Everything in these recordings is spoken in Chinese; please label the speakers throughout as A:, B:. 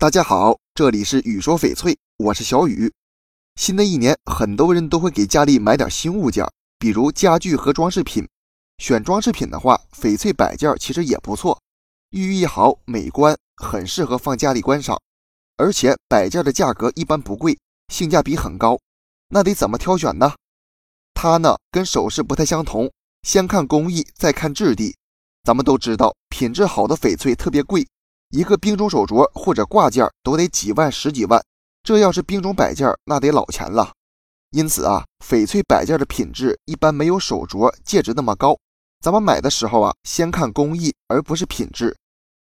A: 大家好，这里是雨说翡翠，我是小雨。新的一年，很多人都会给家里买点新物件，比如家具和装饰品。选装饰品的话，翡翠摆件其实也不错，寓意好、美观，很适合放家里观赏。而且摆件的价格一般不贵，性价比很高。那得怎么挑选呢？它呢跟首饰不太相同，先看工艺，再看质地。咱们都知道，品质好的翡翠特别贵。一个冰种手镯或者挂件都得几万、十几万，这要是冰种摆件，那得老钱了。因此啊，翡翠摆件的品质一般没有手镯、戒指那么高。咱们买的时候啊，先看工艺，而不是品质。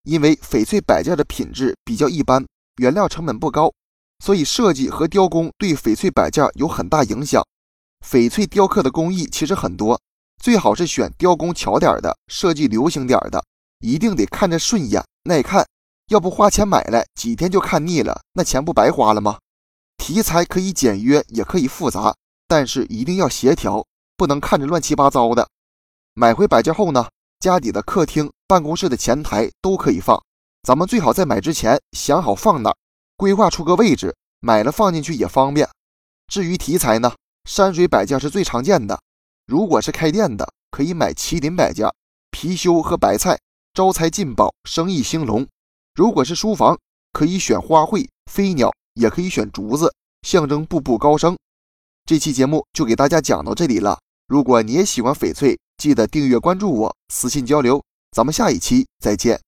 A: 因为翡翠摆件的品质比较一般，原料成本不高，所以设计和雕工对翡翠摆件有很大影响。翡翠雕刻的工艺其实很多，最好是选雕工巧点的，设计流行点的，一定得看着顺眼、耐看。要不花钱买来几天就看腻了，那钱不白花了吗？题材可以简约，也可以复杂，但是一定要协调，不能看着乱七八糟的。买回摆件后呢，家里的客厅、办公室的前台都可以放。咱们最好在买之前想好放哪，规划出个位置，买了放进去也方便。至于题材呢，山水摆件是最常见的。如果是开店的，可以买麒麟摆件、貔貅和白菜，招财进宝，生意兴隆。如果是书房，可以选花卉、飞鸟，也可以选竹子，象征步步高升。这期节目就给大家讲到这里了。如果你也喜欢翡翠，记得订阅关注我，私信交流。咱们下一期再见。